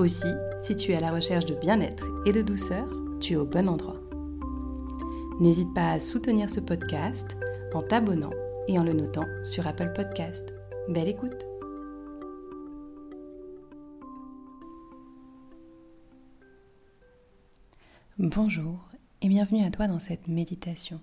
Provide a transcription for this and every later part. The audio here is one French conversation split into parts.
Aussi, si tu es à la recherche de bien-être et de douceur, tu es au bon endroit. N'hésite pas à soutenir ce podcast en t'abonnant et en le notant sur Apple Podcast. Belle écoute Bonjour et bienvenue à toi dans cette méditation.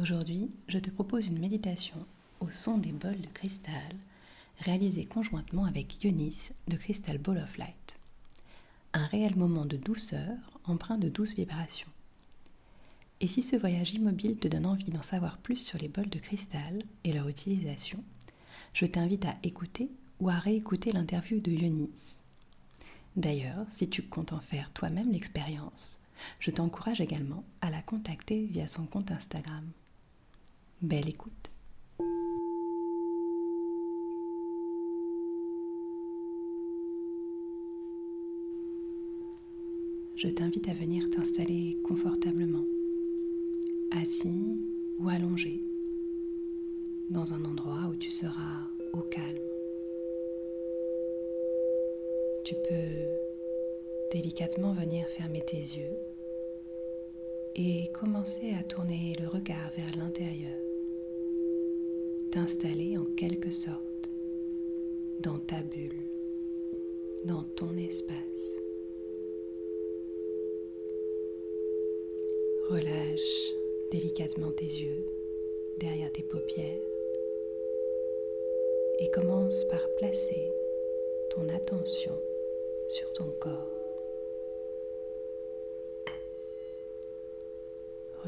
Aujourd'hui, je te propose une méditation au son des bols de cristal réalisée conjointement avec Yonis de Crystal Ball of Light. Un réel moment de douceur empreint de douces vibrations. Et si ce voyage immobile te donne envie d'en savoir plus sur les bols de cristal et leur utilisation, je t'invite à écouter ou à réécouter l'interview de Yonis. D'ailleurs, si tu comptes en faire toi-même l'expérience, je t'encourage également à la contacter via son compte Instagram. Belle écoute. Je t'invite à venir t'installer confortablement, assis ou allongé, dans un endroit où tu seras au calme. Tu peux délicatement venir fermer tes yeux et commencer à tourner le regard vers l'intérieur t'installer en quelque sorte dans ta bulle, dans ton espace. Relâche délicatement tes yeux derrière tes paupières et commence par placer ton attention sur ton corps.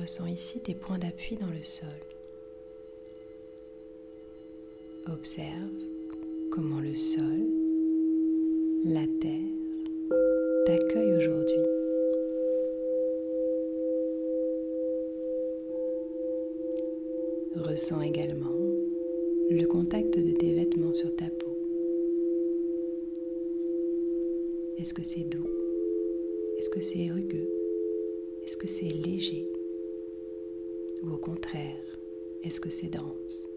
Ressens ici tes points d'appui dans le sol. Observe comment le sol, la terre t'accueille aujourd'hui. Ressens également le contact de tes vêtements sur ta peau. Est-ce que c'est doux? Est-ce que c'est rugueux? Est-ce que c'est léger? Ou au contraire, est-ce que c'est dense?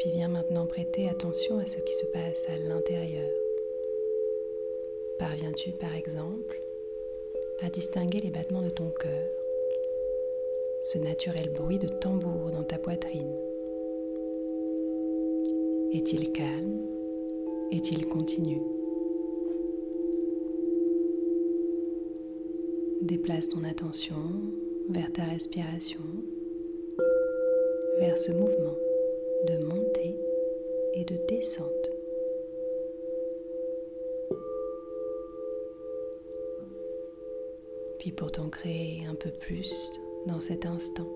Puis viens maintenant prêter attention à ce qui se passe à l'intérieur. Parviens-tu par exemple à distinguer les battements de ton cœur, ce naturel bruit de tambour dans ta poitrine. Est-il calme? Est-il continu? Déplace ton attention vers ta respiration, vers ce mouvement de montée et de descente. Puis pour t'en créer un peu plus dans cet instant,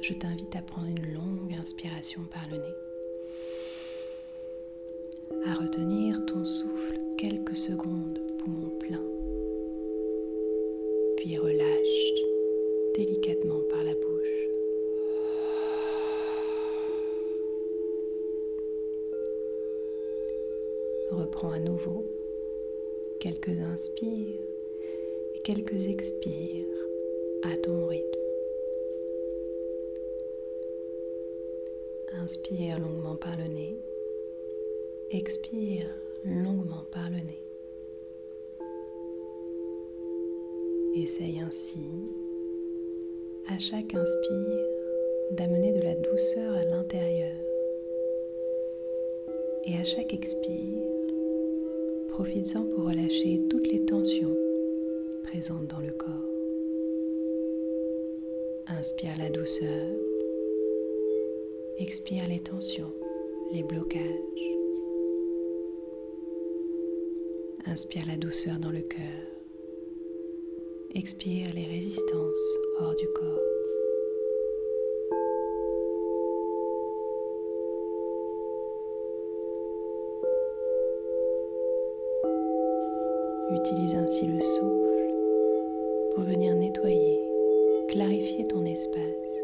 je t'invite à prendre une longue inspiration par le nez, à retenir ton souffle quelques secondes poumon plein, puis relâche délicatement par la bouche. reprends à nouveau quelques inspires quelques expires à ton rythme. Inspire longuement par le nez, expire longuement par le nez. Essaye ainsi, à chaque inspire, d'amener de la douceur à l'intérieur. Et à chaque expire, profites-en pour relâcher toutes les tensions présente dans le corps. Inspire la douceur. Expire les tensions, les blocages. Inspire la douceur dans le cœur. Expire les résistances hors du corps. Utilise ainsi le sou pour venir nettoyer, clarifier ton espace.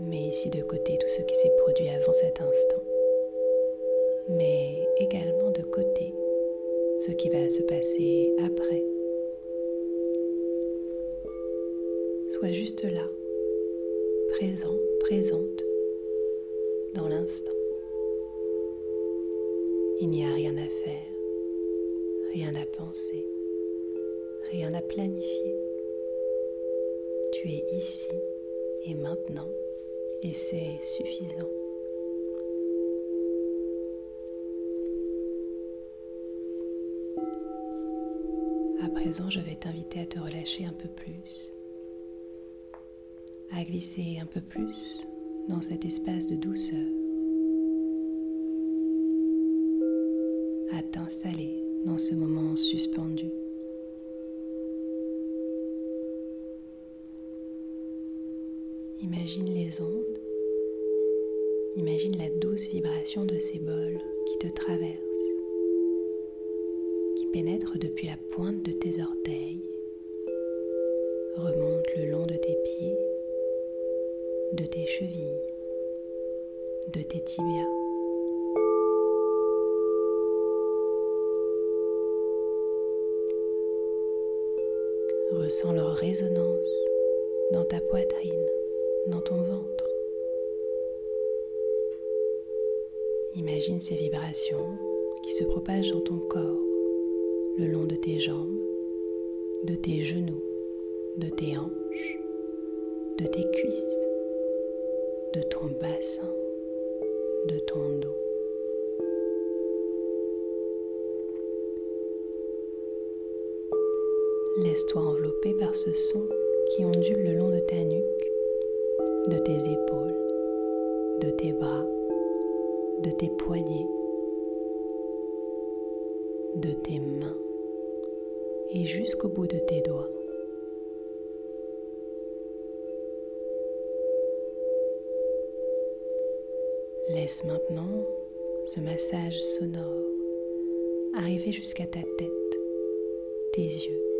Mets ici de côté tout ce qui s'est produit avant cet instant, mais également de côté ce qui va se passer après. Sois juste là, présent, présente, dans l'instant. Il n'y a rien à faire, rien à penser, rien à planifier. Tu es ici et maintenant et c'est suffisant. À présent, je vais t'inviter à te relâcher un peu plus, à glisser un peu plus dans cet espace de douceur, à t'installer dans ce moment suspendu. Imagine les ondes, imagine la douce vibration de ces bols qui te traversent, qui pénètrent depuis la pointe de tes orteils, remontent le long de tes pieds, de tes chevilles, de tes tibias. Ressens leur résonance dans ta poitrine dans ton ventre. Imagine ces vibrations qui se propagent dans ton corps, le long de tes jambes, de tes genoux, de tes hanches, de tes cuisses, de ton bassin, de ton dos. Laisse-toi envelopper par ce son qui ondule le long de ta nuque de tes épaules, de tes bras, de tes poignets, de tes mains et jusqu'au bout de tes doigts. Laisse maintenant ce massage sonore arriver jusqu'à ta tête, tes yeux,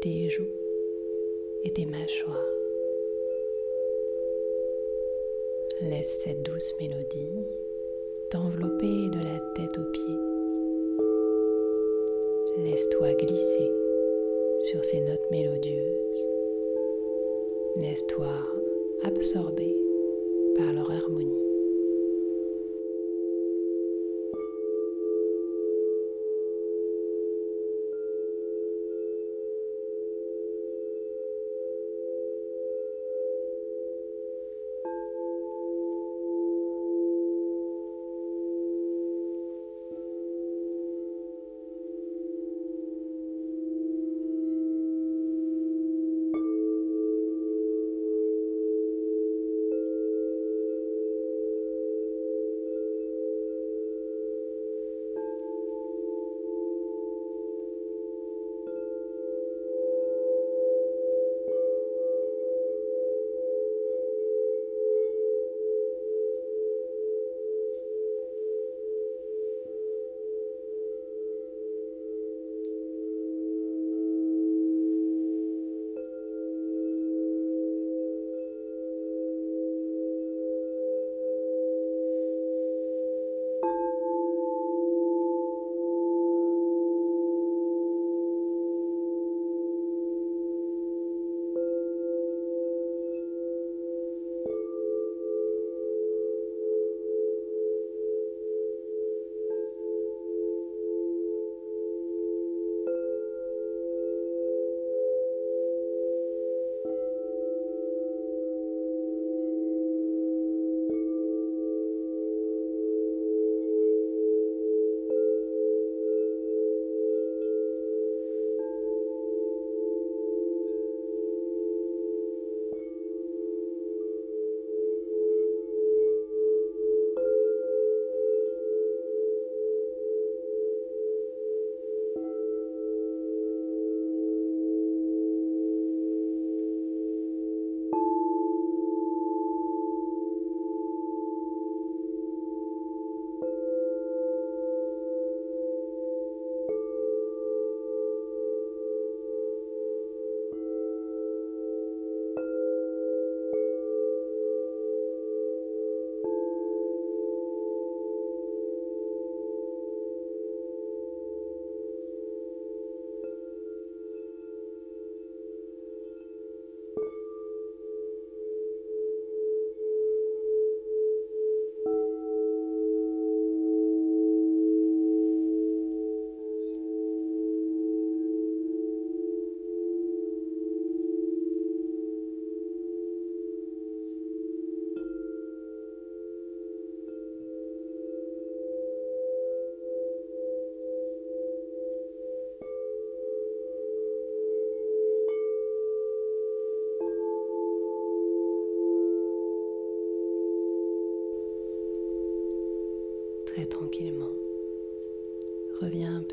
tes joues et tes mâchoires. Laisse cette douce mélodie t'envelopper de la tête aux pieds. Laisse-toi glisser sur ces notes mélodieuses. Laisse-toi absorber par leur harmonie.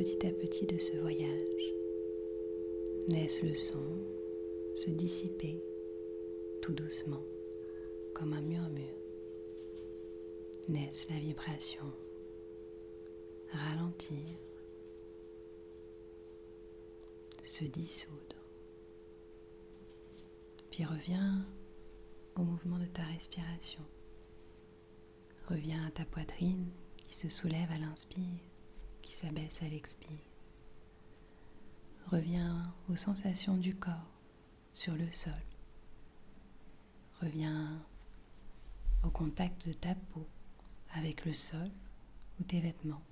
Petit à petit de ce voyage. Laisse le son se dissiper tout doucement comme un murmure. Laisse la vibration ralentir, se dissoudre. Puis reviens au mouvement de ta respiration. Reviens à ta poitrine qui se soulève à l'inspire, qui s'abaisse à l'expire. Reviens aux sensations du corps sur le sol. Reviens au contact de ta peau avec le sol ou tes vêtements.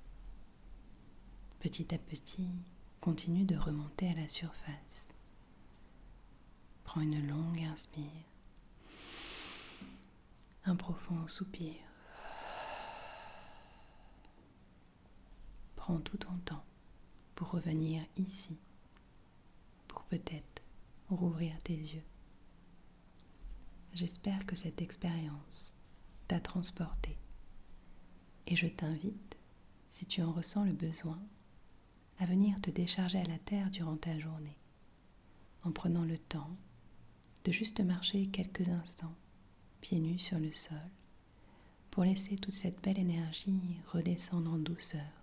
Petit à petit, continue de remonter à la surface. Prends une longue inspire, un profond soupir. Prends tout ton temps pour revenir ici, pour peut-être rouvrir tes yeux. J'espère que cette expérience t'a transporté et je t'invite, si tu en ressens le besoin, à venir te décharger à la terre durant ta journée, en prenant le temps de juste marcher quelques instants, pieds nus sur le sol, pour laisser toute cette belle énergie redescendre en douceur.